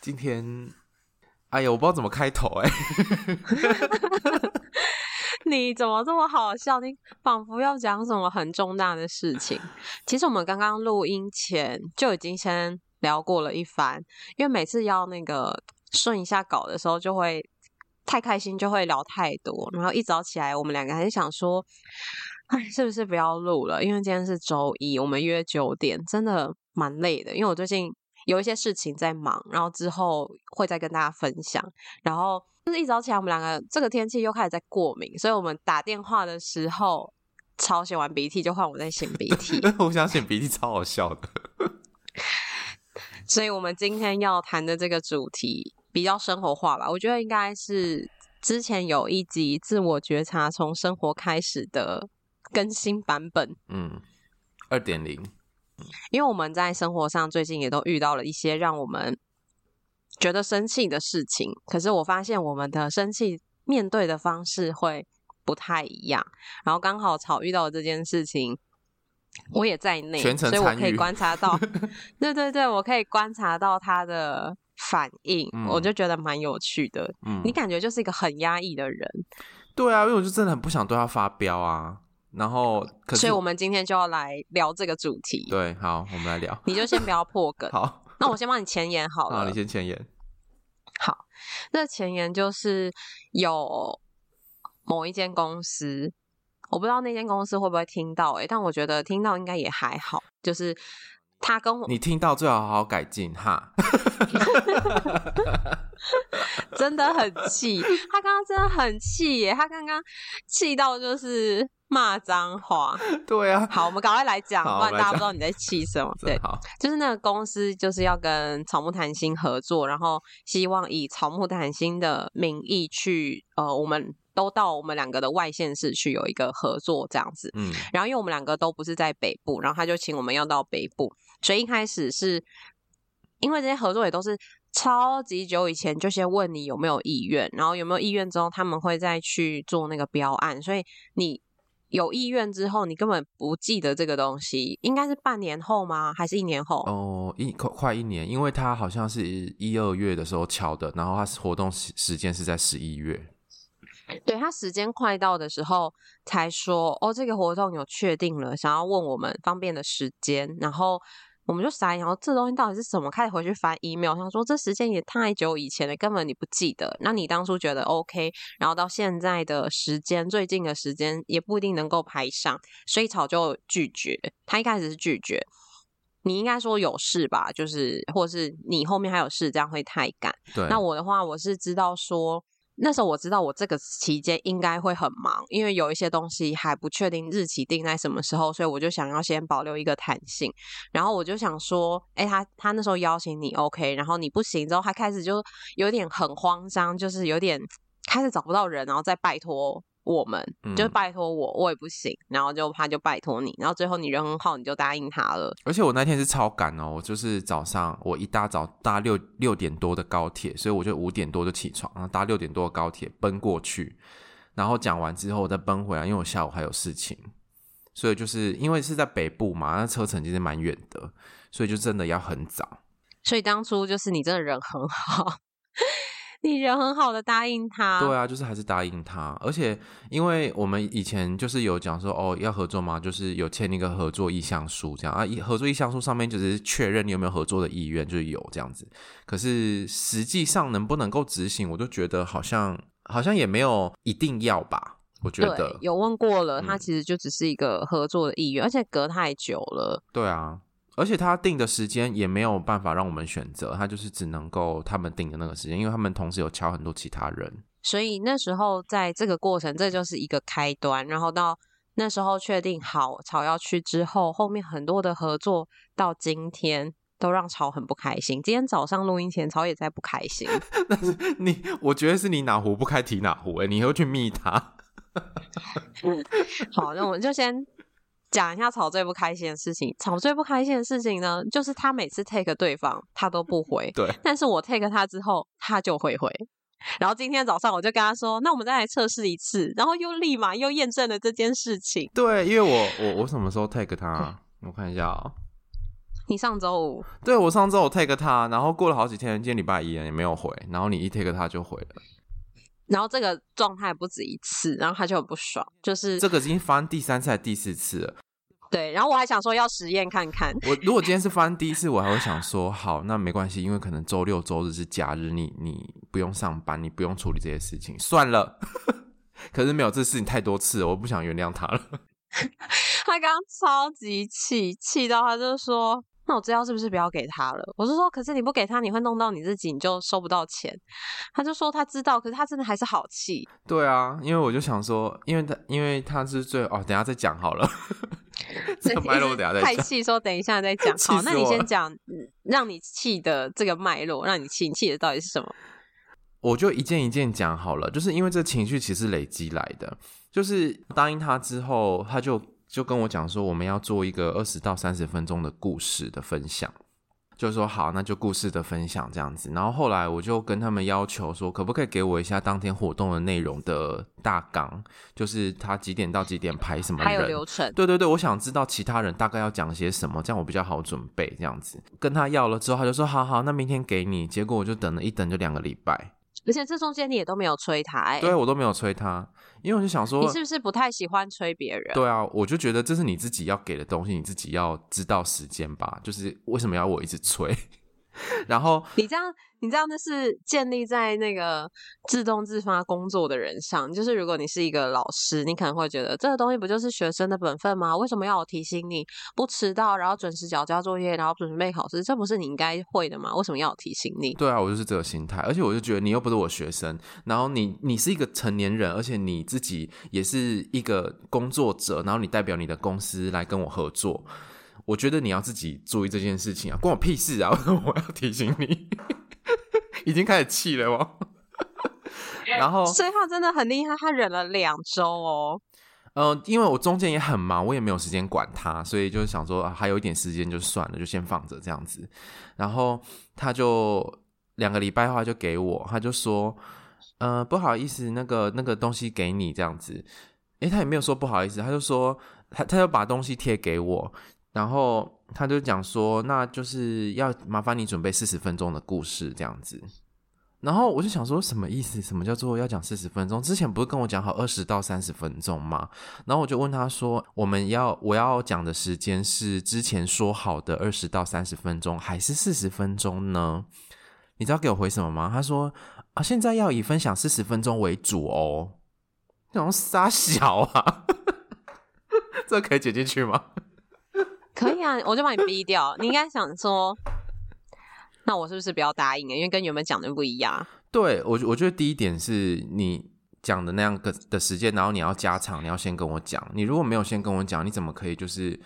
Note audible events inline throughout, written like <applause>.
今天，哎呀，我不知道怎么开头哎。<laughs> 你怎么这么好笑？你仿佛要讲什么很重大的事情。其实我们刚刚录音前就已经先聊过了一番，因为每次要那个顺一下稿的时候，就会太开心，就会聊太多。然后一早起来，我们两个还是想说，哎，是不是不要录了？因为今天是周一，我们约九点，真的。蛮累的，因为我最近有一些事情在忙，然后之后会再跟大家分享。然后就是一早起来，我们两个这个天气又开始在过敏，所以我们打电话的时候，超擤完鼻涕就换我在擤鼻涕。<laughs> 我想擤鼻涕超好笑的。所以我们今天要谈的这个主题比较生活化吧，我觉得应该是之前有一集自我觉察从生活开始的更新版本。嗯，二点零。因为我们在生活上最近也都遇到了一些让我们觉得生气的事情，可是我发现我们的生气面对的方式会不太一样。然后刚好草遇到这件事情，我也在内，所以我可以观察到，<laughs> 对对对，我可以观察到他的反应，嗯、我就觉得蛮有趣的。嗯，你感觉就是一个很压抑的人，对啊，因为我就真的很不想对他发飙啊。然后，所以我们今天就要来聊这个主题。对，好，我们来聊。你就先不要破梗。<laughs> 好，那我先帮你前言好了。<laughs> 好，你先前言。好，那前言就是有某一间公司，我不知道那间公司会不会听到，欸，诶，但我觉得听到应该也还好。就是他跟我，你听到最好好好改进哈。<laughs> 真的很气，他刚刚真的很气耶，他刚刚气到就是。骂脏话，对啊。好，我们赶快来讲，不然大家不知道你在气什么。对，好，就是那个公司就是要跟草木谈心合作，然后希望以草木谈心的名义去，呃，我们都到我们两个的外县市去有一个合作这样子。嗯，然后因为我们两个都不是在北部，然后他就请我们要到北部，所以一开始是因为这些合作也都是超级久以前就先问你有没有意愿，然后有没有意愿之后他们会再去做那个标案，所以你。有意愿之后，你根本不记得这个东西，应该是半年后吗？还是一年后？哦，一快快一年，因为他好像是一二月的时候敲的，然后他活动时时间是在十一月。对，他时间快到的时候才说，哦，这个活动有确定了，想要问我们方便的时间，然后。我们就傻眼，然后这东西到底是什么？开始回去翻 email，想说这时间也太久以前了，根本你不记得。那你当初觉得 OK，然后到现在的时间，最近的时间也不一定能够排上，所以草就拒绝。他一开始是拒绝，你应该说有事吧，就是或是你后面还有事，这样会太赶。对，那我的话，我是知道说。那时候我知道我这个期间应该会很忙，因为有一些东西还不确定日期定在什么时候，所以我就想要先保留一个弹性。然后我就想说，哎，他他那时候邀请你 OK，然后你不行之后，他开始就有点很慌张，就是有点开始找不到人，然后再拜托。我们就拜托我，我也不行，然后就他就拜托你，然后最后你人很好，你就答应他了。而且我那天是超赶哦，我就是早上我一大早搭六六点多的高铁，所以我就五点多就起床，然后搭六点多的高铁奔过去，然后讲完之后我再奔回来，因为我下午还有事情，所以就是因为是在北部嘛，那车程其实蛮远的，所以就真的要很早。所以当初就是你真的人很好。<laughs> 你人很好的答应他，对啊，就是还是答应他，而且因为我们以前就是有讲说哦要合作嘛，就是有签一个合作意向书这样啊，合作意向书上面就是确认你有没有合作的意愿，就是有这样子。可是实际上能不能够执行，我就觉得好像好像也没有一定要吧。我觉得有问过了，他其实就只是一个合作的意愿，嗯，而且隔太久了。对啊。而且他定的时间也没有办法让我们选择，他就是只能够他们定的那个时间，因为他们同时有敲很多其他人。所以那时候在这个过程，这就是一个开端。然后到那时候确定好曹要去之后，后面很多的合作到今天都让曹很不开心。今天早上录音前，曹也在不开心。<laughs> 但是你，我觉得是你哪壶不开提哪壶哎，你又去密他。<laughs> 好，那我们就先讲一下吵最不开心的事情。吵最不开心的事情呢，就是他每次 take 对方，他都不回。对，但是我 take 他之后，他就会回。然后今天早上我就跟他说：“那我们再来测试一次。”然后又立马又验证了这件事情。对，因为我我我什么时候 take 他？我看一下啊。你上周五？对，我上周五 take 他，然后过了好几天，今天礼拜一也没有回。然后你一 take 他就回了。然后这个状态不止一次，然后他就很不爽，就是这个已经发生第三次还是第四次了。对，然后我还想说要实验看看。我如果今天是发生第一次，我还会想说好，那没关系，因为可能周六周日是假日，你你不用上班，你不用处理这些事情，算了。<laughs> 可是没有这事情太多次了，我不想原谅他了。<laughs> 他刚刚超级气，气到他就说：“那我知道是不是不要给他了？”我是说：“可是你不给他，你会弄到你自己，你就收不到钱。”他就说他知道，可是他真的还是好气。对啊，因为我就想说，因为他因为他是最哦，等下再讲好了。这个脉络等下再讲。太气，说等一下再讲。<laughs> 好，那你先讲，让你气的这个脉络，让你气，气的到底是什么？我就一件一件讲好了，就是因为这情绪其实累积来的。就是答应他之后，他就就跟我讲说，我们要做一个二十到三十分钟的故事的分享。就是说好，那就故事的分享这样子。然后后来我就跟他们要求说，可不可以给我一下当天活动的内容的大纲，就是他几点到几点排什么人，还有流程。对对对，我想知道其他人大概要讲些什么，这样我比较好准备。这样子跟他要了之后，他就说好好，那明天给你。结果我就等了一等，就两个礼拜。而且这中间你也都没有催他，欸，对，我都没有催他，因为我就想说，你是不是不太喜欢催别人？对啊，我就觉得这是你自己要给的东西，你自己要知道时间吧。就是为什么要我一直催？然后你这样。你这样那是建立在那个自动自发工作的人上，就是如果你是一个老师，你可能会觉得这个东西不就是学生的本分吗？为什么要我提醒你不迟到，然后准时交交作业，然后准备考试？这不是你应该会的吗？为什么要我提醒你？对啊，我就是这个心态，而且我就觉得你又不是我学生，然后你你是一个成年人，而且你自己也是一个工作者，然后你代表你的公司来跟我合作，我觉得你要自己注意这件事情啊，关我屁事啊！<laughs> 我要提醒你。<laughs> 已经开始气了哦，<laughs> 然后所以他真的很厉害，他忍了两周哦。嗯、呃，因为我中间也很忙，我也没有时间管他，所以就是想说、啊、还有一点时间就算了，就先放着这样子。然后他就两个礼拜的话就给我，他就说，呃，不好意思，那个那个东西给你这样子。诶，他也没有说不好意思，他就说他他就把东西贴给我，然后。他就讲说，那就是要麻烦你准备四十分钟的故事这样子，然后我就想说，什么意思？什么叫做要讲四十分钟？之前不是跟我讲好二十到三十分钟吗？然后我就问他说，我们要我要讲的时间是之前说好的二十到三十分钟，还是四十分钟呢？你知道给我回什么吗？他说啊，现在要以分享四十分钟为主哦。那种傻小啊，<laughs> 这可以剪进去吗？<laughs> 可以啊，我就把你逼掉。你应该想说，那我是不是不要答应啊？因为跟原本讲的不一样。对，我我觉得第一点是你讲的那样个的时间，然后你要加长，你要先跟我讲。你如果没有先跟我讲，你怎么可以就是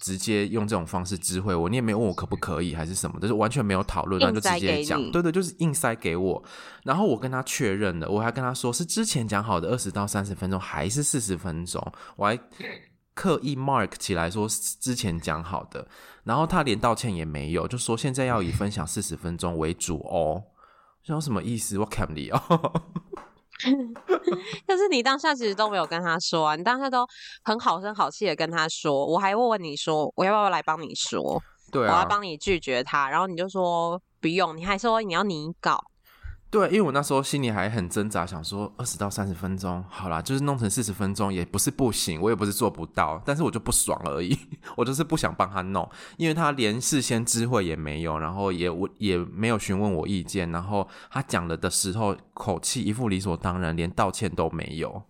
直接用这种方式知会我？你也没有问我可不可以还是什么，就是完全没有讨论，那就直接讲。对对，就是硬塞给我。然后我跟他确认了，我还跟他说是之前讲好的二十到三十分钟，还是四十分钟？我还。刻意 mark 起来说之前讲好的，然后他连道歉也没有，就说现在要以分享四十分钟为主哦。说什么意思？我看你哦。<laughs> 但是你当下其实都没有跟他说啊，你当下都很好声好气的跟他说，我还问问你说我要不要来帮你说，对啊，我要帮你拒绝他，然后你就说不用，你还说你要拟稿。对，因为我那时候心里还很挣扎，想说二十到三十分钟，好啦，就是弄成四十分钟也不是不行，我也不是做不到，但是我就不爽而已，<laughs> 我就是不想帮他弄，因为他连事先知会也没有，然后也我也没有询问我意见，然后他讲了的时候口气一副理所当然，连道歉都没有。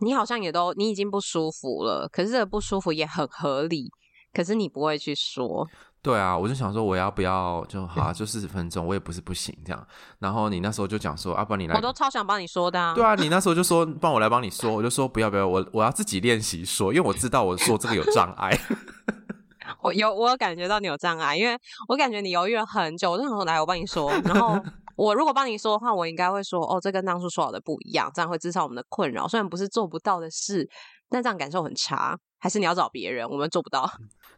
你好像也都你已经不舒服了，可是这个不舒服也很合理，可是你不会去说。对啊，我就想说我要不要就好啊，<laughs> 就四十分钟，我也不是不行这样。然后你那时候就讲说，啊，不然你来，我都超想帮你说的啊。对啊，你那时候就 <laughs> 说帮我来帮你说，我就说不要不要，我我要自己练习说，因为我知道我说这个有障碍。<laughs> 我有，我有感觉到你有障碍，因为我感觉你犹豫了很久。我就想说，来，我帮你说。然后我如果帮你说的话，我应该会说，哦，这跟当初说好的不一样，这样会制造我们的困扰。虽然不是做不到的事，但这样感受很差。还是你要找别人，我们做不到。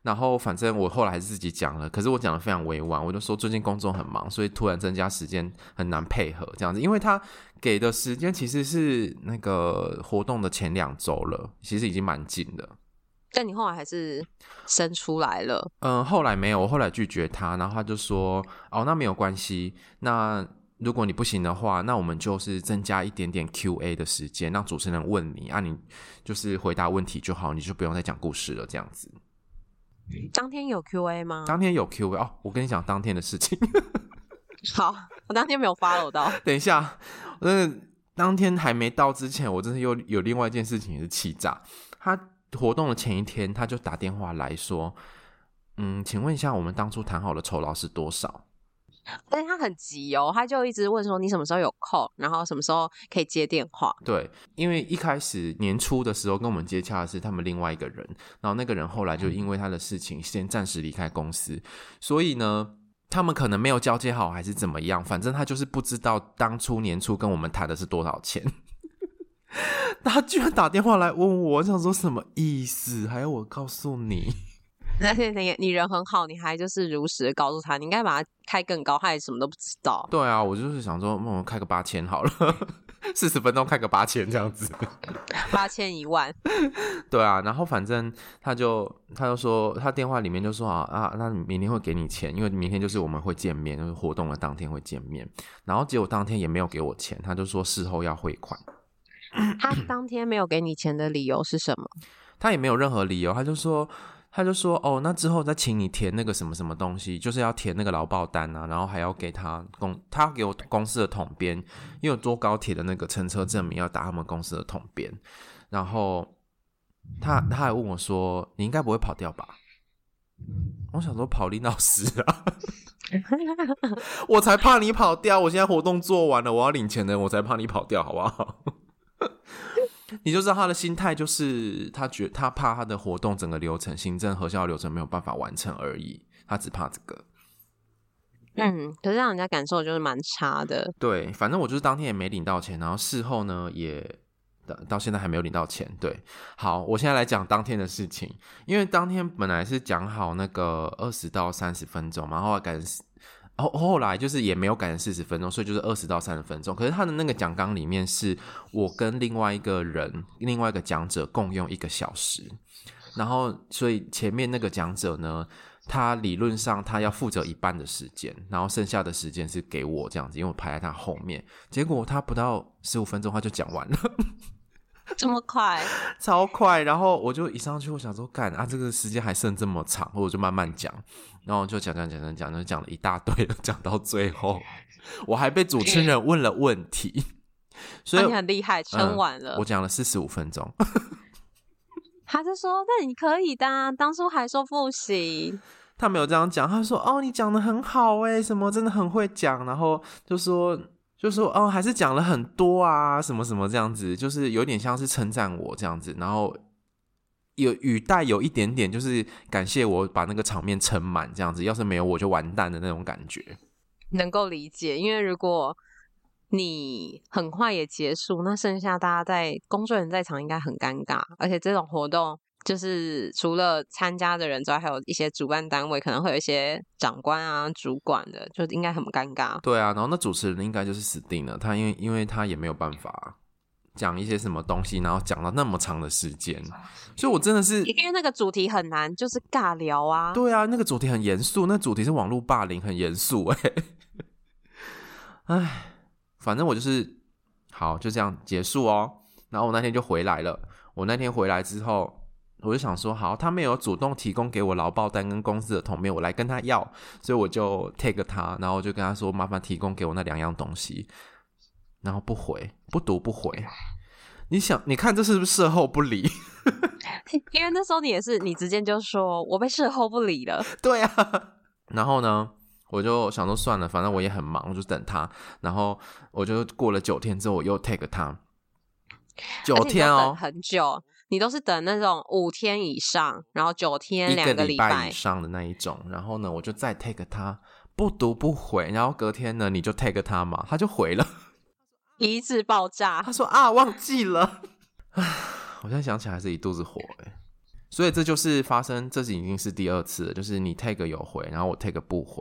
然后反正我后来还是自己讲了，可是我讲的非常委婉，我就说最近工作很忙，所以突然增加时间很难配合这样子。因为他给的时间其实是那个活动的前两周了，其实已经蛮近的。但你后来还是生出来了？嗯，后来没有，我后来拒绝他，然后他就说：“哦，那没有关系，那。”如果你不行的话，那我们就是增加一点点 Q&A 的时间，让主持人问你啊，你就是回答问题就好，你就不用再讲故事了，这样子。当天有 Q&A 吗？当天有 Q&A 哦，我跟你讲当天的事情。<laughs> 好，我当天没有 follow 到。等一下，那当天还没到之前，我真的又有另外一件事情也是气炸。他活动的前一天，他就打电话来说：“嗯，请问一下，我们当初谈好的酬劳是多少？”但是他很急哦，他就一直问说，你什么时候有空，然后什么时候可以接电话。对，因为一开始年初的时候跟我们接洽的是他们另外一个人，然后那个人后来就因为他的事情先暂时离开公司，所以呢，他们可能没有交接好还是怎么样，反正他就是不知道当初年初跟我们谈的是多少钱。他居然打电话来问我，我想说什么意思？还要我告诉你？<laughs> 而且你你人很好，你还就是如实的告诉他，你应该把他开更高，他也什么都不知道。对啊，我就是想说，我们开个八千好了，<laughs> 四十分钟开个八千这样子，八千一万。<laughs> 对啊，然后反正他就他就说，他电话里面就说啊啊，那明天会给你钱，因为明天就是我们会见面，就是活动的当天会见面。然后结果当天也没有给我钱，他就说事后要汇款。他当天没有给你钱的理由是什么？他也没有任何理由，他就说。他就说：“哦，那之后再请你填那个什么什么东西，就是要填那个劳保单啊，然后还要给他公，他给我公司的统编，因为有坐高铁的那个乘车证明要打他们公司的统编。然后他他还问我说：‘你应该不会跑掉吧？’我想说跑你老师啊，<laughs> 我才怕你跑掉！我现在活动做完了，我要领钱的，我才怕你跑掉，好不好？” <laughs> 你就知道他的心态，就是他觉他怕他的活动整个流程、行政核销流程没有办法完成而已，他只怕这个。嗯，可是让人家感受就是蛮差的。对，反正我就是当天也没领到钱，然后事后呢也到现在还没有领到钱。对，好，我现在来讲当天的事情，因为当天本来是讲好那个二十到三十分钟嘛，然后后后来就是也没有改成四十分钟，所以就是二十到三十分钟。可是他的那个讲纲里面是我跟另外一个人、另外一个讲者共用一个小时，然后所以前面那个讲者呢，他理论上他要负责一半的时间，然后剩下的时间是给我这样子，因为我排在他后面。结果他不到十五分钟他就讲完了。<laughs> 这么快，<laughs> 超快！然后我就一上去，我想说，干啊，这个时间还剩这么长，我就慢慢讲，然后就讲讲讲讲讲，就讲了一大堆，讲到最后，我还被主持人问了问题，所以、啊、你很厉害，撑完了。嗯、我讲了四十五分钟，<laughs> 他就说：“那你可以的、啊，当初还说不行。”他没有这样讲，他说：“哦，你讲的很好诶，什么真的很会讲。”然后就说。就说哦，还是讲了很多啊，什么什么这样子，就是有点像是称赞我这样子，然后有语带有一点点，就是感谢我把那个场面撑满这样子，要是没有我就完蛋的那种感觉。能够理解，因为如果你很快也结束，那剩下大家在工作人员在场应该很尴尬，而且这种活动。就是除了参加的人之外，还有一些主办单位可能会有一些长官啊、主管的，就应该很尴尬。对啊，然后那主持人应该就是死定了，他因为因为他也没有办法讲一些什么东西，然后讲到那么长的时间，所以我真的是因为那个主题很难，就是尬聊啊。对啊，那个主题很严肃，那主题是网络霸凌，很严肃哎。<laughs> 哎，反正我就是好，就这样结束哦。然后我那天就回来了，我那天回来之后。我就想说，好，他没有主动提供给我劳报单跟公司的统编，我来跟他要，所以我就 take 他，然后我就跟他说，麻烦提供给我那两样东西，然后不回，不读不回，你想，你看这是不是事后不理？<laughs> 因为那时候你也是，你直接就说我被事后不理了。对啊，<laughs> 然后呢，我就想说算了，反正我也很忙，我就等他。然后我就过了九天之后，我又 take 他。九天哦，很久，你都是等那种五天以上，然后九天两个礼拜以上的那一种。然后呢，我就再 take 他，不读不回。然后隔天呢，你就 take 他嘛，他就回了，<laughs> 一次爆炸。他说啊，忘记了。我现在想起来还是一肚子火哎。所以这就是发生，这是已经是第二次了，就是你 take 有回，然后我 take 不回，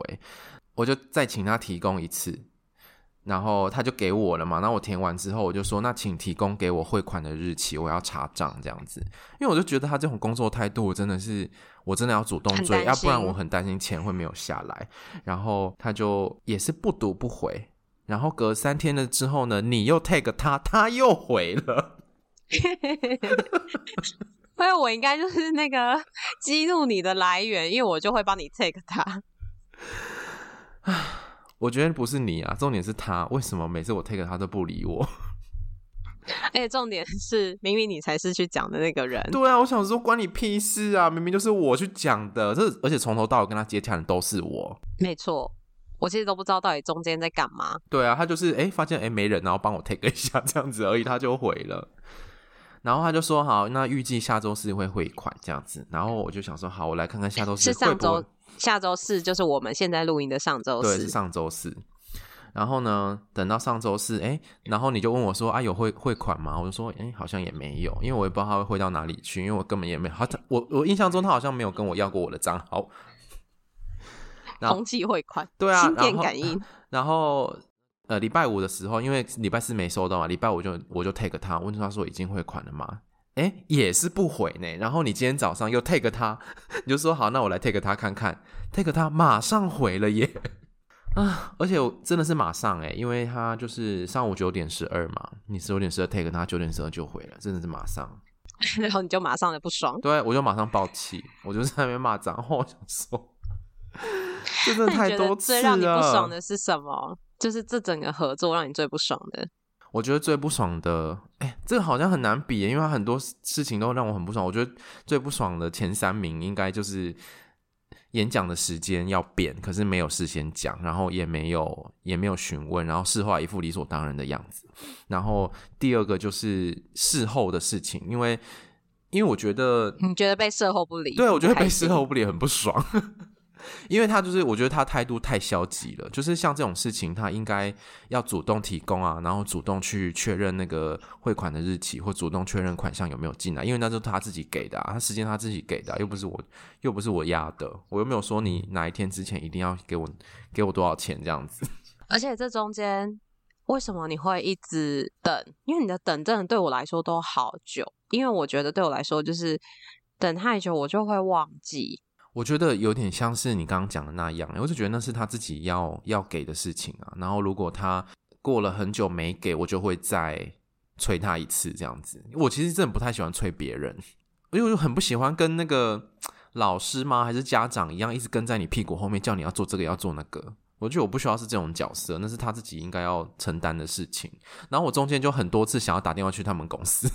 我就再请他提供一次。然后他就给我了嘛，那我填完之后，我就说，那请提供给我汇款的日期，我要查账这样子。因为我就觉得他这种工作态度真的是，我真的要主动追，要不然我很担心钱会没有下来。然后他就也是不读不回，然后隔三天了之后呢，你又 take 他，他又回了。<laughs> 所以我应该就是那个激怒你的来源，因为我就会帮你 take 他。我觉得不是你啊，重点是他。为什么每次我 take 他都不理我？<laughs> 而且重点是，明明你才是去讲的那个人。对啊，我想说关你屁事啊！明明就是我去讲的，这而且从头到尾跟他接洽的都是我。没错，我其实都不知道到底中间在干嘛。对啊，他就是哎、欸，发现哎、欸、没人，然后帮我 take 一下这样子而已，他就回了。然后他就说好，那预计下周四会汇款这样子。然后我就想说好，我来看看下周四是上周。下周四就是我们现在录音的上周四，对，是上周四。然后呢，等到上周四，哎，然后你就问我说：“啊，有汇汇款吗？”我就说：“哎，好像也没有，因为我也不知道他会汇到哪里去，因为我根本也没有。他我我印象中他好像没有跟我要过我的账号。”同期汇款，对啊，心电感应。然后呃，礼拜五的时候，因为礼拜四没收到嘛，礼拜五就我就 take 他，问他说已经汇款了吗？哎，也是不回呢。然后你今天早上又 take 他，<laughs> 你就说好，那我来 take 他看看。take 他马上回了耶！<laughs> 啊，而且我真的是马上哎，因为他就是上午九点十二嘛，你十九点十二 take 他，九点十二就回了，真的是马上。<laughs> 然后你就马上的不爽，对，我就马上爆气，我就在那边骂脏话，我想说，真的太多次了。最让你不爽的是什么？就是这整个合作让你最不爽的。我觉得最不爽的，哎，这个好像很难比，因为他很多事情都让我很不爽。我觉得最不爽的前三名应该就是演讲的时间要变，可是没有事先讲，然后也没有也没有询问，然后事后一副理所当然的样子。然后第二个就是事后的事情，因为因为我觉得你觉得被事后不理，对，我觉得被事后不理很不爽。因为他就是，我觉得他态度太消极了。就是像这种事情，他应该要主动提供啊，然后主动去确认那个汇款的日期，或主动确认款项有没有进来。因为那是他自己给的啊，他时间他自己给的，又不是我，又不是我压的，我又没有说你哪一天之前一定要给我给我多少钱这样子。<laughs> 而且这中间为什么你会一直等？因为你的等真的对我来说都好久。因为我觉得对我来说，就是等太久我就会忘记。我觉得有点像是你刚刚讲的那样，我就觉得那是他自己要要给的事情啊。然后如果他过了很久没给，我就会再催他一次这样子。我其实真的不太喜欢催别人，因为我就很不喜欢跟那个老师吗？还是家长一样，一直跟在你屁股后面叫你要做这个要做那个。我觉得我不需要是这种角色，那是他自己应该要承担的事情。然后我中间就很多次想要打电话去他们公司，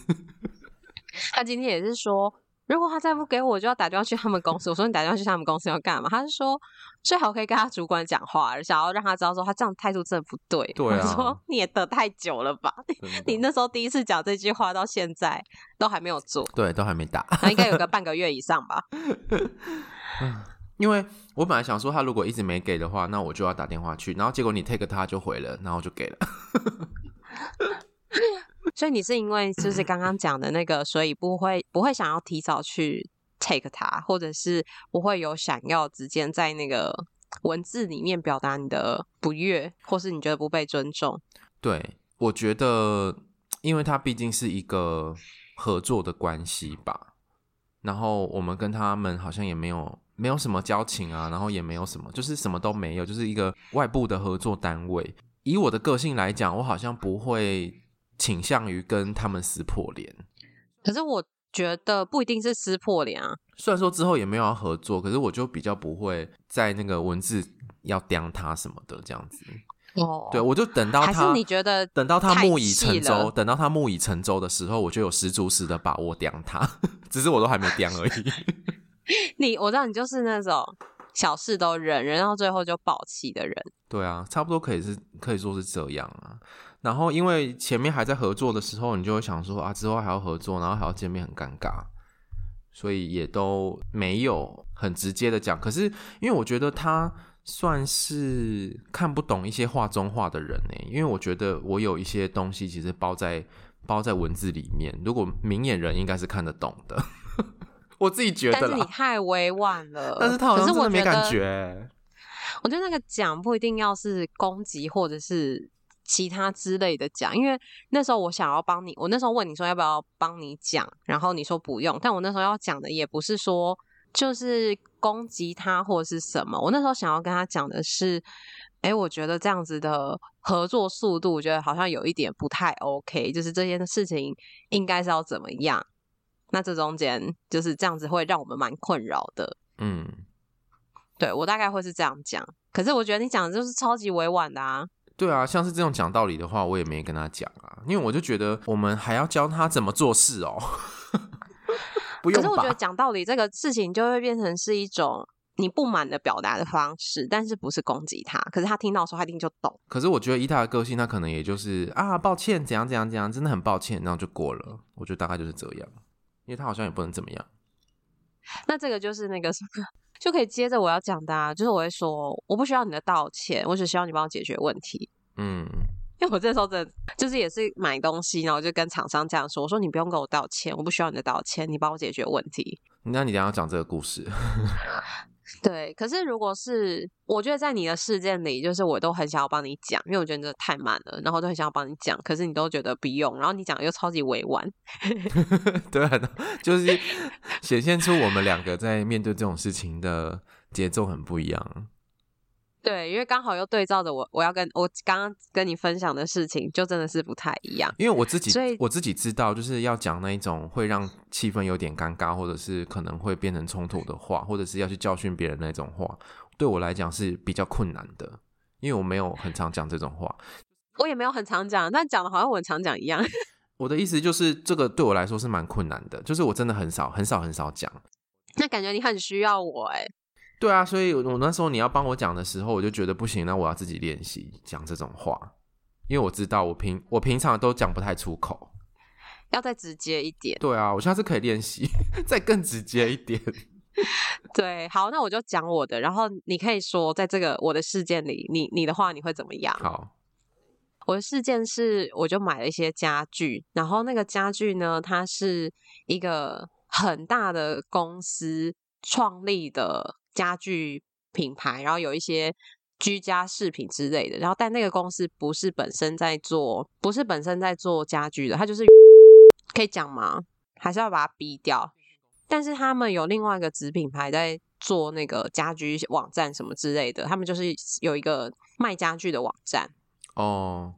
<laughs> 他今天也是说。如果他再不给我，我就要打电话去他们公司。我说你打电话去他们公司要干嘛？他是说最好可以跟他主管讲话，想要让他知道说他这样态度真的不对。对啊，我说你也等太久了吧？你那时候第一次讲这句话到现在都还没有做，对，都还没打，那应该有个半个月以上吧。<laughs> 因为我本来想说他如果一直没给的话，那我就要打电话去，然后结果你 take 他就回了，然后就给了。<laughs> 所以你是因为就是刚刚讲的那个，所以不会不会想要提早去 take 他，或者是不会有想要直接在那个文字里面表达你的不悦，或是你觉得不被尊重？对，我觉得，因为他毕竟是一个合作的关系吧，然后我们跟他们好像也没有没有什么交情啊，然后也没有什么，就是什么都没有，就是一个外部的合作单位。以我的个性来讲，我好像不会。倾向于跟他们撕破脸，可是我觉得不一定是撕破脸啊。虽然说之后也没有要合作，可是我就比较不会在那个文字要刁他什么的这样子。哦，对，我就等到他，还是你觉得等到他木已成舟，等到他木已成舟的时候，我就有十足十的把握刁他，<laughs> 只是我都还没刁而已。<laughs> 你我知道你就是那种小事都忍，忍到最后就爆气的人。对啊，差不多可以是可以说是这样啊。然后因为前面还在合作的时候，你就会想说啊，之后还要合作，然后还要见面，很尴尬，所以也都没有很直接的讲。可是因为我觉得他。算是看不懂一些画中画的人呢，因为我觉得我有一些东西其实包在包在文字里面，如果明眼人应该是看得懂的，<laughs> 我自己觉得。但是你太委婉了，<laughs> 但是他好像真的没感觉。我觉得那个讲不一定要是攻击或者是其他之类的讲，因为那时候我想要帮你，我那时候问你说要不要帮你讲，然后你说不用，但我那时候要讲的也不是说。就是攻击他或者是什么？我那时候想要跟他讲的是，哎，我觉得这样子的合作速度，我觉得好像有一点不太 OK。就是这件事情应该是要怎么样？那这中间就是这样子会让我们蛮困扰的。嗯，对，我大概会是这样讲。可是我觉得你讲的就是超级委婉的啊。对啊，像是这种讲道理的话，我也没跟他讲啊，因为我就觉得我们还要教他怎么做事哦。<laughs> 可是我觉得讲道理这个事情就会变成是一种你不满的表达的方式，但是不是攻击他。可是他听到的时候，他一定就懂。可是我觉得以他的个性，他可能也就是啊，抱歉，怎样怎样怎样，真的很抱歉，然后就过了。我觉得大概就是这样，因为他好像也不能怎么样。那这个就是那个什么，就可以接着我要讲的啊，就是我会说，我不需要你的道歉，我只需要你帮我解决问题。嗯。因为我这时候真的就是也是买东西，然后就跟厂商这样说：“我说你不用跟我道歉，我不需要你的道歉，你帮我解决问题。”那你等下讲这个故事。<laughs> 对，可是如果是我觉得在你的事件里，就是我都很想要帮你讲，因为我觉得你这太慢了，然后都很想要帮你讲，可是你都觉得不用，然后你讲又超级委婉。<laughs> 对，就是显现出我们两个在面对这种事情的节奏很不一样。对，因为刚好又对照着我，我要跟我刚刚跟你分享的事情，就真的是不太一样。因为我自己，所以我自己知道，就是要讲那一种会让气氛有点尴尬，或者是可能会变成冲突的话，或者是要去教训别人那种话，对我来讲是比较困难的，因为我没有很常讲这种话。我也没有很常讲，但讲的好像我很常讲一样。<laughs> 我的意思就是，这个对我来说是蛮困难的，就是我真的很少、很少、很少讲。那感觉你很需要我哎。对啊，所以我那时候你要帮我讲的时候，我就觉得不行，那我要自己练习讲这种话，因为我知道我平我平常都讲不太出口，要再直接一点。对啊，我下次可以练习 <laughs> 再更直接一点。<laughs> 对，好，那我就讲我的，然后你可以说在这个我的事件里，你你的话你会怎么样？好，我的事件是我就买了一些家具，然后那个家具呢，它是一个很大的公司创立的。家具品牌，然后有一些居家饰品之类的，然后但那个公司不是本身在做，不是本身在做家具的，它就是可以讲吗？还是要把它逼掉？但是他们有另外一个子品牌在做那个家居网站什么之类的，他们就是有一个卖家具的网站哦。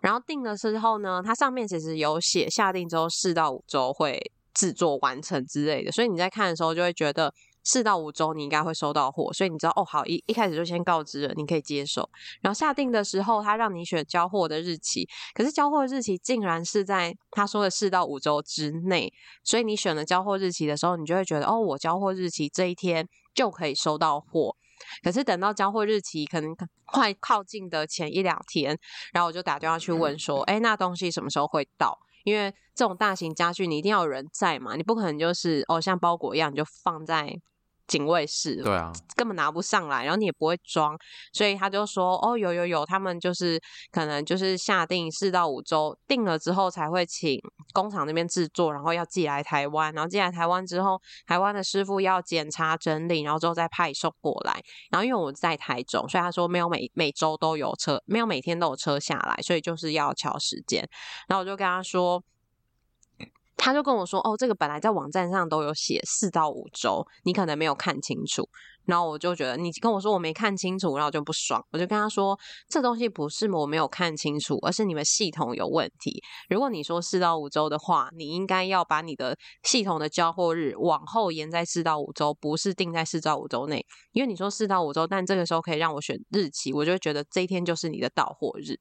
然后订的时候呢，它上面其实有写下定之后四到五周会制作完成之类的，所以你在看的时候就会觉得。四到五周你应该会收到货，所以你知道哦，好，一一开始就先告知了，你可以接受。然后下定的时候，他让你选交货的日期，可是交货日期竟然是在他说的四到五周之内，所以你选了交货日期的时候，你就会觉得哦，我交货日期这一天就可以收到货。可是等到交货日期可能快靠近的前一两天，然后我就打电话去问说，哎，那东西什么时候会到？因为这种大型家具你一定要有人在嘛，你不可能就是哦像包裹一样你就放在。警卫室，对啊，根本拿不上来，然后你也不会装，所以他就说，哦，有有有，他们就是可能就是下定四到五周，定了之后才会请工厂那边制作，然后要寄来台湾，然后寄来台湾之后，台湾的师傅要检查整理，然后之后再派送过来。然后因为我在台中，所以他说没有每每周都有车，没有每天都有车下来，所以就是要敲时间。然后我就跟他说。他就跟我说：“哦，这个本来在网站上都有写四到五周，你可能没有看清楚。”然后我就觉得你跟我说我没看清楚，然后就不爽，我就跟他说这东西不是我没有看清楚，而是你们系统有问题。如果你说四到五周的话，你应该要把你的系统的交货日往后延在四到五周，不是定在四到五周内。因为你说四到五周，但这个时候可以让我选日期，我就觉得这一天就是你的到货日。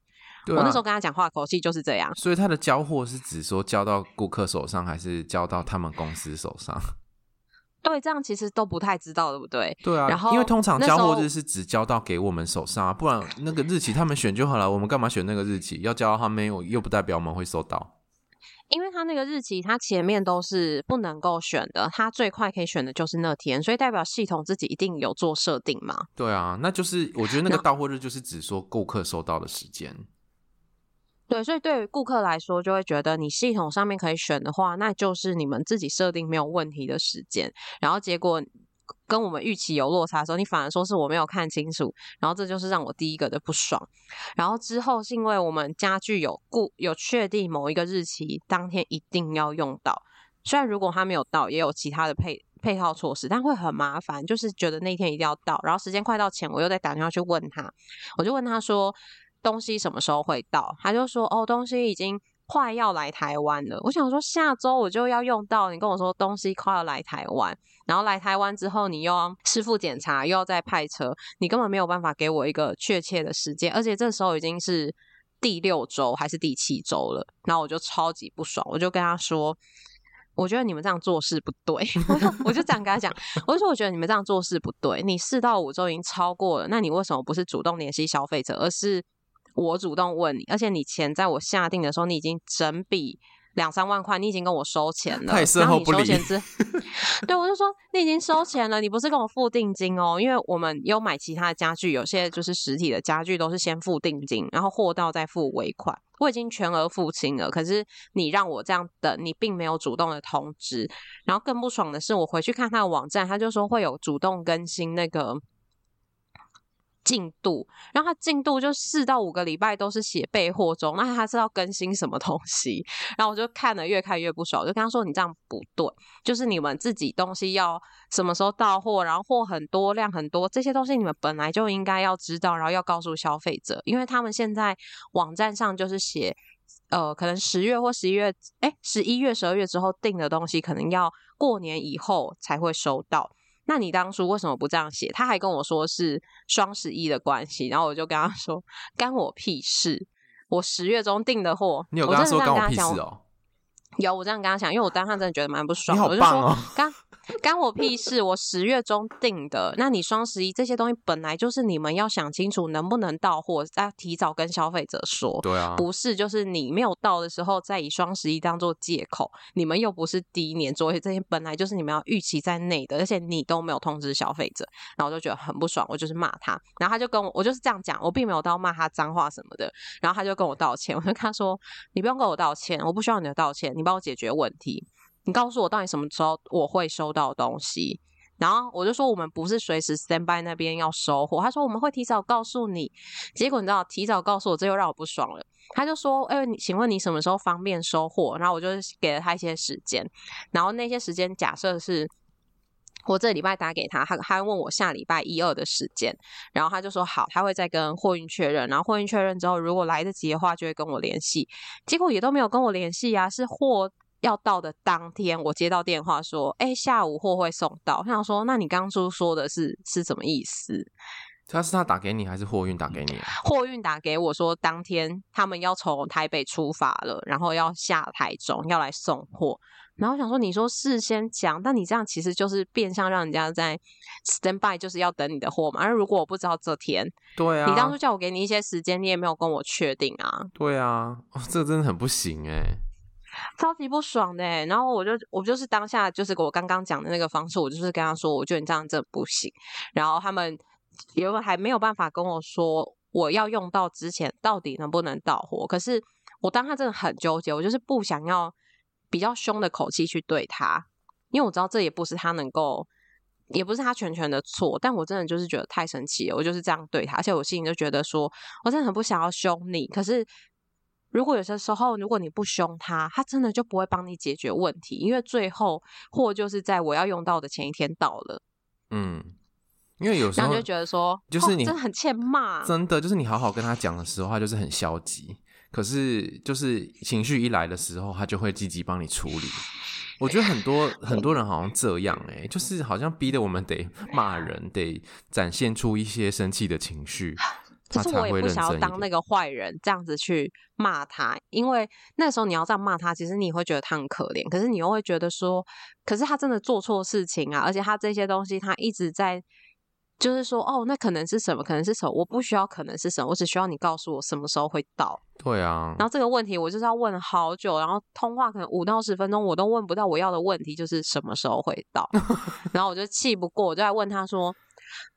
啊、我那时候跟他讲话口气就是这样。所以他的交货是指说交到顾客手上，还是交到他们公司手上？<laughs> 对，这样其实都不太知道，对不对？对啊，然后因为通常交货日是只交到给我们手上啊，不然那个日期他们选就好了，我们干嘛选那个日期？要交到他们又又不代表我们会收到。因为他那个日期，他前面都是不能够选的，他最快可以选的就是那天，所以代表系统自己一定有做设定嘛。对啊，那就是我觉得那个到货日就是指说顾客收到的时间。对，所以对于顾客来说，就会觉得你系统上面可以选的话，那就是你们自己设定没有问题的时间。然后结果跟我们预期有落差的时候，你反而说是我没有看清楚，然后这就是让我第一个的不爽。然后之后是因为我们家具有固有确定某一个日期当天一定要用到，虽然如果他没有到，也有其他的配配套措施，但会很麻烦，就是觉得那天一定要到。然后时间快到前，我又再打电话去问他，我就问他说。东西什么时候会到？他就说哦，东西已经快要来台湾了。我想说下周我就要用到，你跟我说东西快要来台湾，然后来台湾之后你又要师傅检查，又要再派车，你根本没有办法给我一个确切的时间，而且这时候已经是第六周还是第七周了，然后我就超级不爽，我就跟他说，我觉得你们这样做事不对，<laughs> 我就这样跟他讲，我就说我觉得你们这样做事不对，你四到五周已经超过了，那你为什么不是主动联系消费者，而是？我主动问你，而且你钱在我下定的时候，你已经整笔两三万块，你已经跟我收钱了。太事后不理。<laughs> 对，我就说你已经收钱了，你不是跟我付定金哦，因为我们有买其他的家具，有些就是实体的家具都是先付定金，然后货到再付尾款。我已经全额付清了，可是你让我这样等，你并没有主动的通知。然后更不爽的是，我回去看他的网站，他就说会有主动更新那个。进度，然后他进度就四到五个礼拜都是写备货中，那他是要更新什么东西？<laughs> 然后我就看了越看越不爽，我就跟他说：“你这样不对，就是你们自己东西要什么时候到货，然后货很多量很多，这些东西你们本来就应该要知道，然后要告诉消费者，因为他们现在网站上就是写，呃，可能十月或十一月，哎，十一月、十二月之后订的东西，可能要过年以后才会收到。”那你当初为什么不这样写？他还跟我说是双十一的关系，然后我就跟他说干我屁事！我十月中订的货，你有跟他说干我屁事哦？有，我这样跟他讲，因为我当下真的觉得蛮不爽。你好棒哦！干干我屁事！我十月中订的，那你双十一这些东西本来就是你们要想清楚能不能到货，再提早跟消费者说。对啊，不是就是你没有到的时候再以双十一当做借口。你们又不是第一年做，这些本来就是你们要预期在内的，而且你都没有通知消费者，然后我就觉得很不爽，我就是骂他，然后他就跟我，我就是这样讲，我并没有到骂他脏话什么的，然后他就跟我道歉，我就跟他说，你不用跟我道歉，我不需要你的道歉，你帮我解决问题。你告诉我到底什么时候我会收到东西，然后我就说我们不是随时 stand by 那边要收货，他说我们会提早告诉你，结果你知道提早告诉我，这又让我不爽了。他就说，哎，你请问你什么时候方便收货？然后我就给了他一些时间，然后那些时间假设是我这礼拜打给他，他他问我下礼拜一二的时间，然后他就说好，他会再跟货运确认，然后货运确认之后，如果来得及的话，就会跟我联系。结果也都没有跟我联系啊，是货。要到的当天，我接到电话说：“哎，下午货会送到。”我想说：“那你刚初说的是是什么意思？”他是他打给你，还是货运打给你啊？货运打给我说，当天他们要从台北出发了，然后要下台中，要来送货。然后我想说，你说事先讲，但你这样其实就是变相让人家在 stand by，就是要等你的货嘛。而如果我不知道这天，对啊，你当初叫我给你一些时间，你也没有跟我确定啊。对啊，哦，这真的很不行哎。超级不爽的，然后我就我就是当下就是我刚刚讲的那个方式，我就是跟他说，我觉得你这样真的不行。然后他们因为还没有办法跟我说我要用到之前到底能不能到货，可是我当下真的很纠结，我就是不想要比较凶的口气去对他，因为我知道这也不是他能够，也不是他全权的错，但我真的就是觉得太生气了，我就是这样对他，而且我心里就觉得说我真的很不想要凶你，可是。如果有些时候，如果你不凶他，他真的就不会帮你解决问题，因为最后货就是在我要用到的前一天到了。嗯，因为有时候就觉得说，就是你、哦、真的很欠骂，真的就是你好好跟他讲的时候，他就是很消极。可是就是情绪一来的时候，他就会积极帮你处理。我觉得很多很多人好像这样哎、欸，就是好像逼得我们得骂人，得展现出一些生气的情绪。<laughs> 可是我也不想要当那个坏人，这样子去骂他，因为那时候你要这样骂他，其实你会觉得他很可怜，可是你又会觉得说，可是他真的做错事情啊，而且他这些东西他一直在，就是说，哦，那可能是什么？可能是什么？我不需要可能是什么，我只需要你告诉我什么时候会到。对啊。然后这个问题我就是要问好久，然后通话可能五到十分钟，我都问不到我要的问题，就是什么时候会到。<laughs> 然后我就气不过，我就在问他说。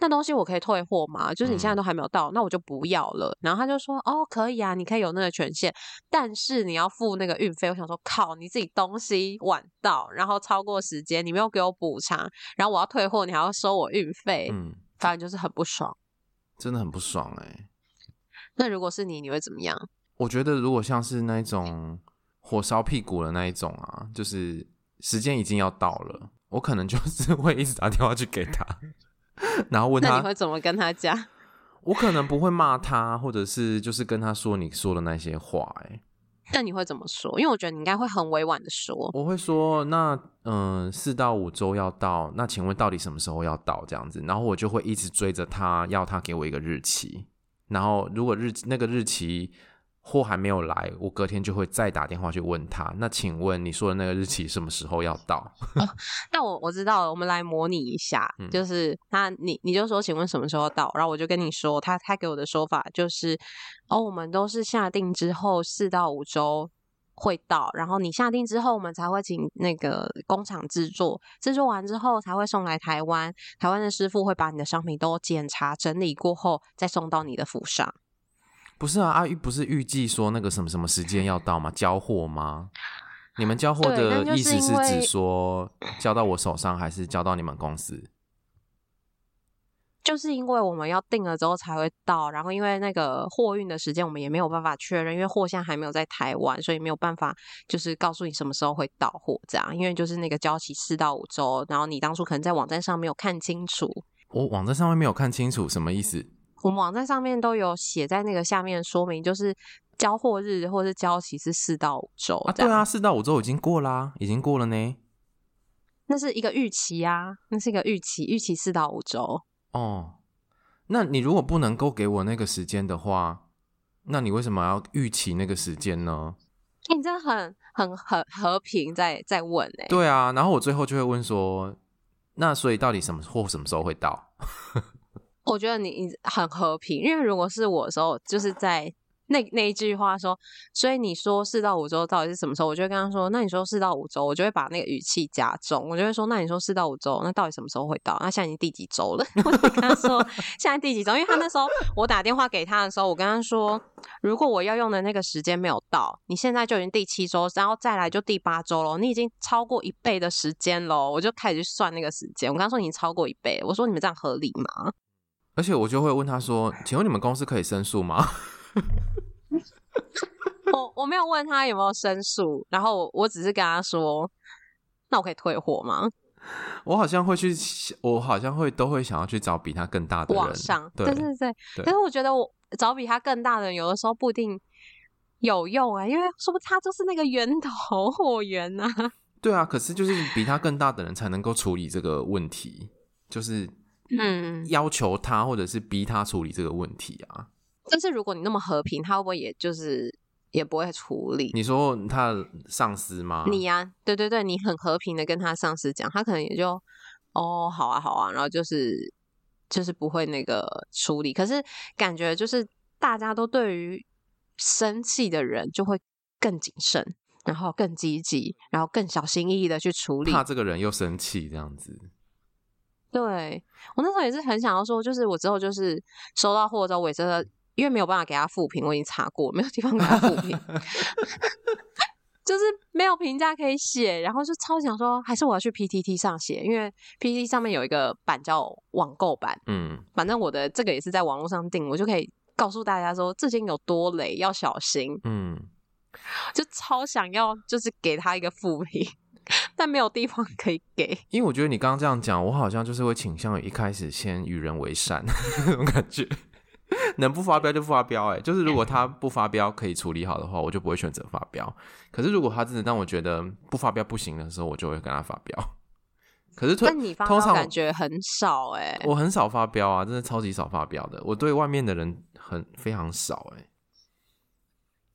那东西我可以退货吗？就是你现在都还没有到，嗯、那我就不要了。然后他就说：“哦，可以啊，你可以有那个权限，但是你要付那个运费。”我想说：“靠，你自己东西晚到，然后超过时间，你没有给我补偿，然后我要退货，你还要收我运费。”嗯，反正就是很不爽，真的很不爽哎、欸。那如果是你，你会怎么样？我觉得如果像是那种火烧屁股的那一种啊，就是时间已经要到了，我可能就是会一直打电话去给他。<laughs> 然后问他，你会怎么跟他讲？我可能不会骂他，或者是就是跟他说你说的那些话。哎，但你会怎么说？因为我觉得你应该会很委婉的说。我会说，那嗯，四到五周要到，那请问到底什么时候要到？这样子，然后我就会一直追着他，要他给我一个日期。然后如果日那个日期。货还没有来，我隔天就会再打电话去问他。那请问你说的那个日期什么时候要到？<laughs> 哦、那我我知道了，我们来模拟一下，嗯、就是那你你就说，请问什么时候到？然后我就跟你说，他他给我的说法就是，哦，我们都是下定之后四到五周会到，然后你下定之后，我们才会请那个工厂制作，制作完之后才会送来台湾，台湾的师傅会把你的商品都检查整理过后，再送到你的府上。不是啊，阿玉不是预计说那个什么什么时间要到吗？交货吗？你们交货的意思是指说交到我手上，还是交到你们公司？就是因为我们要订了之后才会到，然后因为那个货运的时间我们也没有办法确认，因为货现在还没有在台湾，所以没有办法就是告诉你什么时候会到货这样。因为就是那个交期四到五周，然后你当初可能在网站上没有看清楚。我网站上面没有看清楚，什么意思？我们网站上面都有写在那个下面说明，就是交货日或是交期是四到五周啊。对啊，四到五周已经过啦，已经过了呢。那是一个预期啊，那是一个预期，预期四到五周。哦，那你如果不能够给我那个时间的话，那你为什么要预期那个时间呢？你真的很很很和平在在问哎、欸。对啊，然后我最后就会问说，那所以到底什么货什么时候会到？我觉得你你很和平，因为如果是我的时候，就是在那那一句话说，所以你说四到五周到底是什么时候？我就会跟他说，那你说四到五周，我就会把那个语气加重，我就会说，那你说四到五周，那到底什么时候会到？那现在已经第几周了？<laughs> 我就跟他说现在第几周？因为他那时候我打电话给他的时候，我跟他说，如果我要用的那个时间没有到，你现在就已经第七周，然后再来就第八周了，你已经超过一倍的时间了，我就开始去算那个时间。我跟他说已经超过一倍，我说你们这样合理吗？而且我就会问他说：“请问你们公司可以申诉吗？” <laughs> 我我没有问他有没有申诉，然后我，只是跟他说：“那我可以退货吗？”我好像会去，我好像会都会想要去找比他更大的人。网上，对对对对。对，但是我觉得我找比他更大的人，有的时候不一定有用啊，因为说不定他就是那个源头 <laughs> 货源呐。对啊，可是就是比他更大的人才能够处理这个问题，就是。嗯，要求他或者是逼他处理这个问题啊。但是如果你那么和平，他会不会也就是也不会处理？你说他上司吗？你呀、啊，对对对，你很和平的跟他上司讲，他可能也就哦，好啊好啊，然后就是就是不会那个处理。可是感觉就是大家都对于生气的人就会更谨慎，然后更积极，然后更小心翼翼的去处理，怕这个人又生气这样子。对，我那时候也是很想要说，就是我之后就是收到货之后，我也真的因为没有办法给他复评，我已经查过，没有地方给他复评，<laughs> 就是没有评价可以写，然后就超想说，还是我要去 PTT 上写，因为 PTT 上面有一个版叫网购版，嗯，反正我的这个也是在网络上订，我就可以告诉大家说，这件有多雷，要小心，嗯，就超想要就是给他一个复评。但没有地方可以给。因为我觉得你刚刚这样讲，我好像就是会倾向于一开始先与人为善 <laughs> 那种感觉，能不发飙就不发飙。哎，就是如果他不发飙可以处理好的话，我就不会选择发飙。可是如果他真的让我觉得不发飙不行的时候，我就会跟他发飙。可是，但你发飙感觉很少哎、欸，我很少发飙啊，真的超级少发飙的。我对外面的人很非常少哎、欸，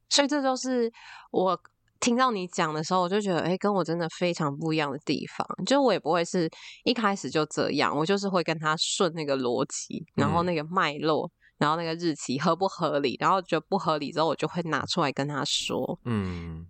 所以这就是我听到你讲的时候，我就觉得哎、欸，跟我真的非常不一样的地方。就我也不会是一开始就这样，我就是会跟他顺那个逻辑，然后那个脉络，嗯、然后那个日期合不合理，然后觉得不合理之后，我就会拿出来跟他说，嗯。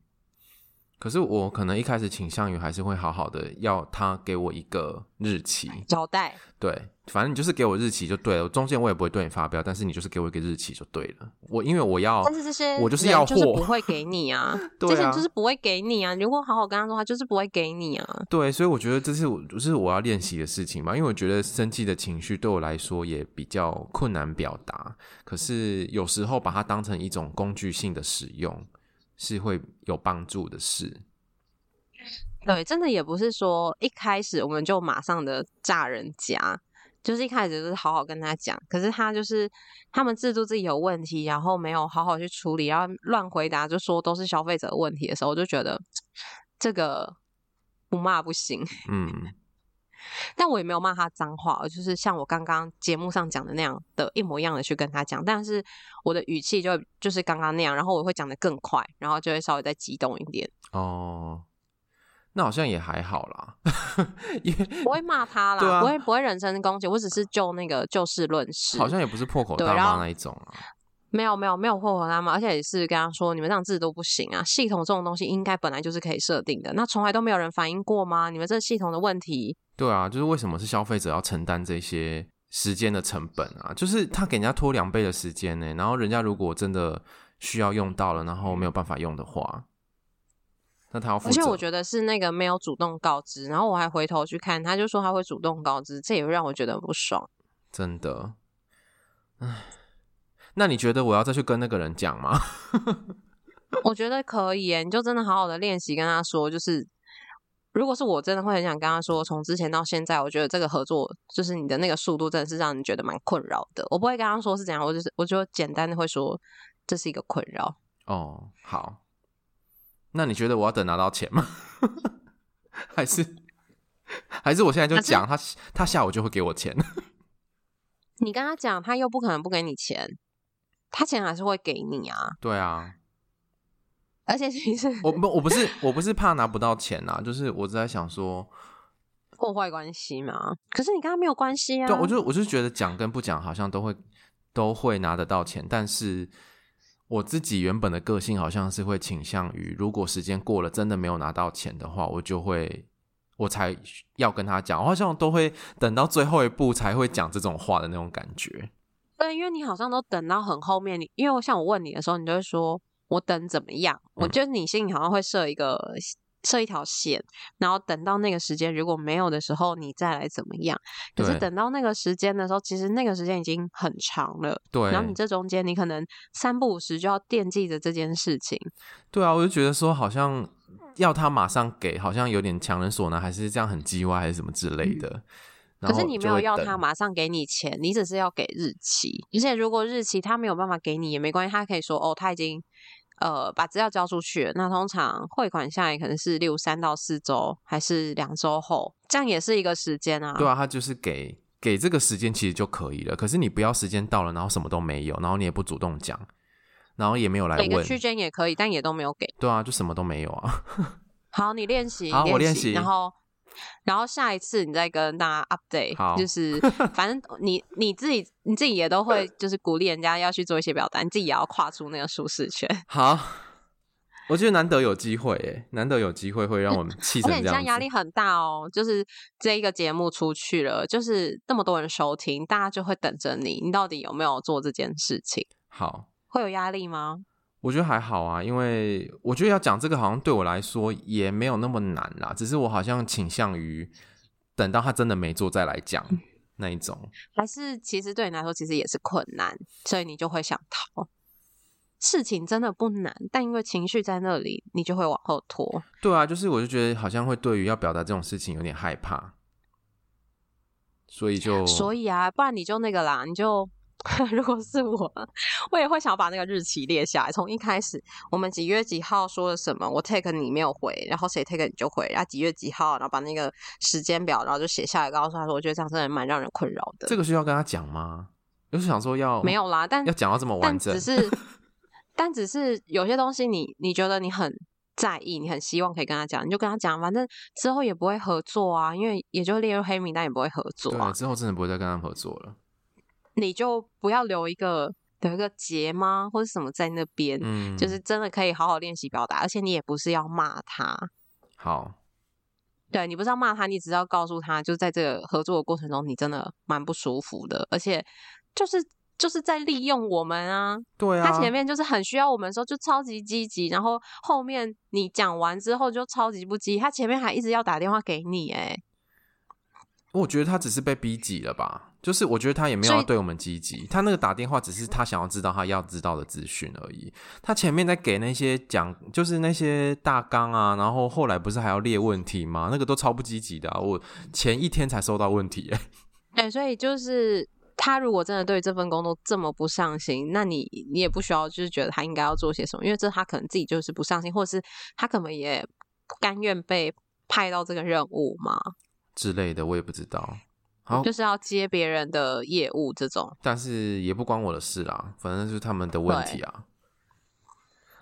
可是我可能一开始倾向于还是会好好的要他给我一个日期交代，对，反正你就是给我日期就对了，中间我也不会对你发飙，但是你就是给我一个日期就对了。我因为我要，但是这些我就是要货，不会给你啊，<laughs> 对啊，这些就是不会给你啊。如果好好跟他说话，就是不会给你啊。对，所以我觉得这是我就是我要练习的事情嘛，因为我觉得生气的情绪对我来说也比较困难表达，可是有时候把它当成一种工具性的使用。是会有帮助的事，对，真的也不是说一开始我们就马上的炸人家，就是一开始就是好好跟他讲，可是他就是他们制度自己有问题，然后没有好好去处理，然后乱回答，就说都是消费者的问题的时候，我就觉得 <tsk> 这个不骂不行，嗯。但我也没有骂他脏话，就是像我刚刚节目上讲的那样的一模一样的去跟他讲，但是我的语气就就是刚刚那样，然后我会讲的更快，然后就会稍微再激动一点。哦，那好像也还好啦，<laughs> 因为不会骂他啦，啊、不会不会人身攻击，我只是就那个就事论事，好像也不是破口大骂那一种啊。没有没有没有破口大骂，而且也是跟他说，你们这样制度不行啊！系统这种东西应该本来就是可以设定的，那从来都没有人反映过吗？你们这系统的问题？对啊，就是为什么是消费者要承担这些时间的成本啊？就是他给人家拖两倍的时间呢，然后人家如果真的需要用到了，然后没有办法用的话，那他要负责。而且我觉得是那个没有主动告知，然后我还回头去看，他就说他会主动告知，这也会让我觉得很不爽。真的，唉。那你觉得我要再去跟那个人讲吗？<laughs> 我觉得可以耶，你就真的好好的练习跟他说，就是如果是我真的会很想跟他说，从之前到现在，我觉得这个合作就是你的那个速度真的是让你觉得蛮困扰的。我不会跟他说是怎样，我就是我就简单的会说这是一个困扰。哦，好，那你觉得我要等拿到钱吗？<laughs> 还是还是我现在就讲他，他下午就会给我钱？<laughs> 你跟他讲，他又不可能不给你钱。他钱还是会给你啊，对啊，而且其实我不我不是我不是怕拿不到钱啊，就是我在想说破坏关系嘛。可是你跟他没有关系啊。对，我就我就觉得讲跟不讲好像都会都会拿得到钱，但是我自己原本的个性好像是会倾向于，如果时间过了真的没有拿到钱的话，我就会我才要跟他讲，我好像都会等到最后一步才会讲这种话的那种感觉。对，因为你好像都等到很后面，你因为我像我问你的时候，你就会说我等怎么样？嗯、我觉得你心里好像会设一个设一条线，然后等到那个时间如果没有的时候，你再来怎么样？可是等到那个时间的时候，其实那个时间已经很长了。对，然后你这中间你可能三不五时就要惦记着这件事情。对啊，我就觉得说好像要他马上给，好像有点强人所难，还是这样很叽歪，还是什么之类的。嗯可是你没有要他马上给你钱，你只是要给日期。而且如果日期他没有办法给你也没关系，他可以说哦，他已经呃把资料交出去了。那通常汇款下来可能是六三到四周，还是两周后，这样也是一个时间啊。对啊，他就是给给这个时间其实就可以了。可是你不要时间到了，然后什么都没有，然后你也不主动讲，然后也没有来问。给个区间也可以，但也都没有给。对啊，就什么都没有啊。<laughs> 好，你练习，好，我练习，然后。然后下一次你再跟大家 update，就是 <laughs> 反正你你自己你自己也都会就是鼓励人家要去做一些表达，你自己也要跨出那个舒适圈。<laughs> 好，我觉得难得有机会，哎，难得有机会会让我们 <laughs> 气成这样。而且你现在压力很大哦，就是这一个节目出去了，就是那么多人收听，大家就会等着你，你到底有没有做这件事情？好，会有压力吗？我觉得还好啊，因为我觉得要讲这个好像对我来说也没有那么难啦，只是我好像倾向于等到他真的没做再来讲那一种。还是其实对你来说其实也是困难，所以你就会想逃。事情真的不难，但因为情绪在那里，你就会往后拖。对啊，就是我就觉得好像会对于要表达这种事情有点害怕，所以就所以啊，不然你就那个啦，你就。<laughs> 如果是我，我也会想要把那个日期列下来。从一开始，我们几月几号说了什么，我 take 你没有回，然后谁 take 你就回，然后几月几号，然后把那个时间表，然后就写下来，告诉他说，我觉得这样真的蛮让人困扰的。这个需要跟他讲吗？就是想说要没有啦，但要讲到这么完整，只是，<laughs> 但只是有些东西你，你你觉得你很在意，你很希望可以跟他讲，你就跟他讲，反正之后也不会合作啊，因为也就列入黑名单，也不会合作啊。对，之后真的不会再跟他合作了。你就不要留一个留一个结吗，或者什么在那边？嗯，就是真的可以好好练习表达，而且你也不是要骂他。好，对，你不是要骂他，你只是要告诉他，就在这个合作的过程中，你真的蛮不舒服的，而且就是就是在利用我们啊。对啊，他前面就是很需要我们的时候就超级积极，然后后面你讲完之后就超级不积极，他前面还一直要打电话给你，哎。我觉得他只是被逼急了吧，就是我觉得他也没有要对我们积极，他那个打电话只是他想要知道他要知道的资讯而已。他前面在给那些讲，就是那些大纲啊，然后后来不是还要列问题吗？那个都超不积极的啊，我前一天才收到问题欸。<laughs> 对，所以就是他如果真的对这份工作这么不上心，那你你也不需要就是觉得他应该要做些什么，因为这他可能自己就是不上心，或者是他可能也甘愿被派到这个任务嘛。之类的，我也不知道。好，就是要接别人的业务这种，但是也不关我的事啦，反正就是他们的问题啊。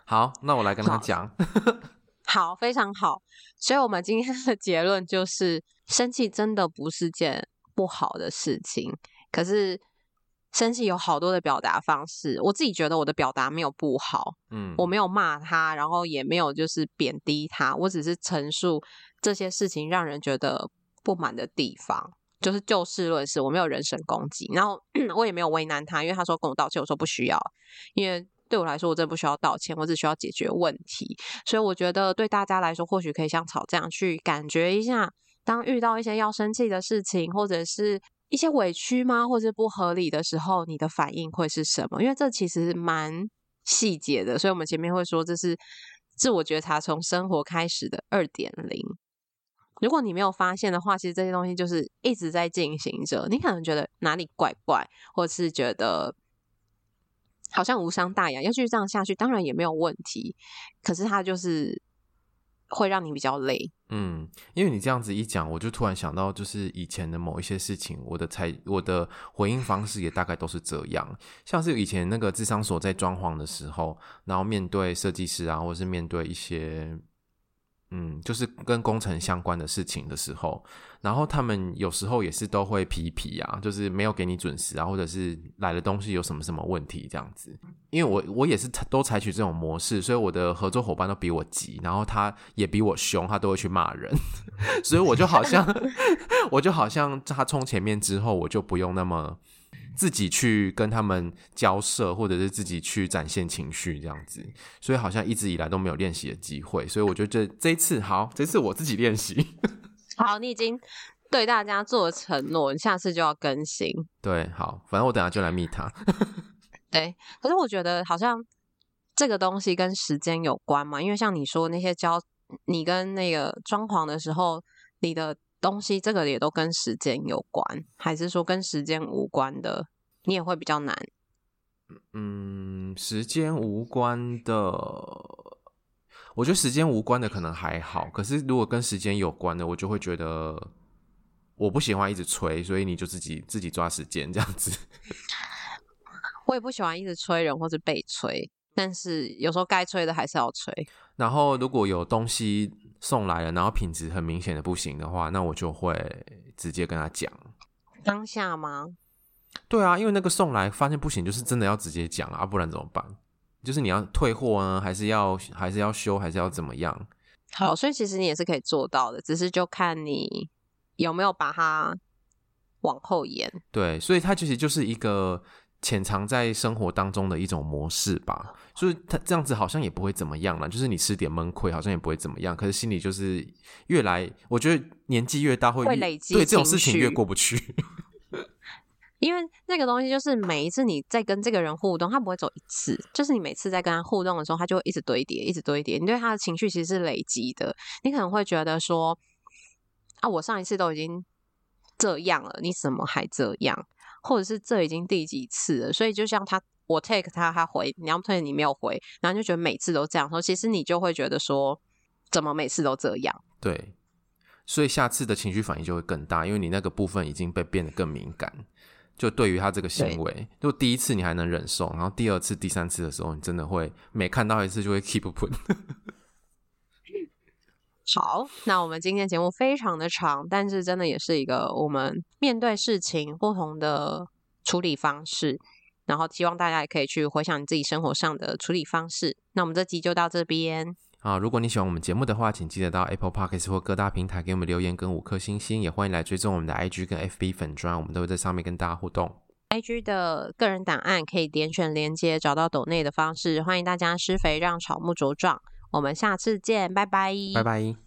好，那我来跟他讲。<laughs> 好，非常好。所以，我们今天的结论就是，生气真的不是件不好的事情。可是，生气有好多的表达方式。我自己觉得我的表达没有不好，嗯，我没有骂他，然后也没有就是贬低他，我只是陈述这些事情让人觉得。不满的地方，就是就事论事，我没有人身攻击，然后 <clears throat> 我也没有为难他，因为他说跟我道歉，我说不需要，因为对我来说我真的不需要道歉，我只需要解决问题，所以我觉得对大家来说，或许可以像草这样去感觉一下，当遇到一些要生气的事情，或者是一些委屈吗，或者不合理的时候，你的反应会是什么？因为这其实蛮细节的，所以我们前面会说这是自我觉察从生活开始的二点零。如果你没有发现的话，其实这些东西就是一直在进行着。你可能觉得哪里怪怪，或是觉得好像无伤大雅，要继续这样下去，当然也没有问题。可是它就是会让你比较累。嗯，因为你这样子一讲，我就突然想到，就是以前的某一些事情，我的才我的回应方式也大概都是这样。像是以前那个智商所在装潢的时候，然后面对设计师啊，或是面对一些。嗯，就是跟工程相关的事情的时候，然后他们有时候也是都会皮皮啊，就是没有给你准时啊，或者是来的东西有什么什么问题这样子。因为我我也是都采取这种模式，所以我的合作伙伴都比我急，然后他也比我凶，他都会去骂人，<laughs> 所以我就好像 <laughs> 我就好像他冲前面之后，我就不用那么。自己去跟他们交涉，或者是自己去展现情绪这样子，所以好像一直以来都没有练习的机会，所以我觉得这这一次好，这次我自己练习。<laughs> 好，你已经对大家做了承诺，你下次就要更新。对，好，反正我等下就来密他。<laughs> 对，可是我觉得好像这个东西跟时间有关嘛，因为像你说那些交你跟那个装潢的时候，你的。东西这个也都跟时间有关，还是说跟时间无关的，你也会比较难。嗯，时间无关的，我觉得时间无关的可能还好，可是如果跟时间有关的，我就会觉得我不喜欢一直催，所以你就自己自己抓时间这样子。<laughs> 我也不喜欢一直催人或者被催，但是有时候该催的还是要催。然后如果有东西。送来了，然后品质很明显的不行的话，那我就会直接跟他讲。当下吗？对啊，因为那个送来发现不行，就是真的要直接讲啊，不然怎么办？就是你要退货呢，还是要还是要修，还是要怎么样？好，所以其实你也是可以做到的，只是就看你有没有把它往后延。对，所以它其实就是一个。潜藏在生活当中的一种模式吧，就是他这样子好像也不会怎么样了，就是你吃点闷亏，好像也不会怎么样。可是心里就是越来，我觉得年纪越大会，会累积，对这种事情越过不去。<laughs> 因为那个东西就是每一次你在跟这个人互动，他不会走一次，就是你每次在跟他互动的时候，他就会一直堆叠，一直堆叠。你对他的情绪其实是累积的，你可能会觉得说，啊，我上一次都已经这样了，你怎么还这样？或者是这已经第几次了？所以就像他，我 take 他，他回，你要退你没有回，然后就觉得每次都这样说，其实你就会觉得说，怎么每次都这样？对。所以下次的情绪反应就会更大，因为你那个部分已经被变得更敏感。就对于他这个行为，就第一次你还能忍受，然后第二次、第三次的时候，你真的会每看到一次就会 keep。好，那我们今天节目非常的长，但是真的也是一个我们面对事情不同的处理方式，然后希望大家也可以去回想你自己生活上的处理方式。那我们这集就到这边。啊，如果你喜欢我们节目的话，请记得到 Apple Podcast 或各大平台给我们留言跟五颗星星，也欢迎来追踪我们的 IG 跟 FB 粉专，我们都会在上面跟大家互动。IG 的个人档案可以点选连接找到抖内的方式，欢迎大家施肥让草木茁壮。我们下次见，拜拜，拜拜。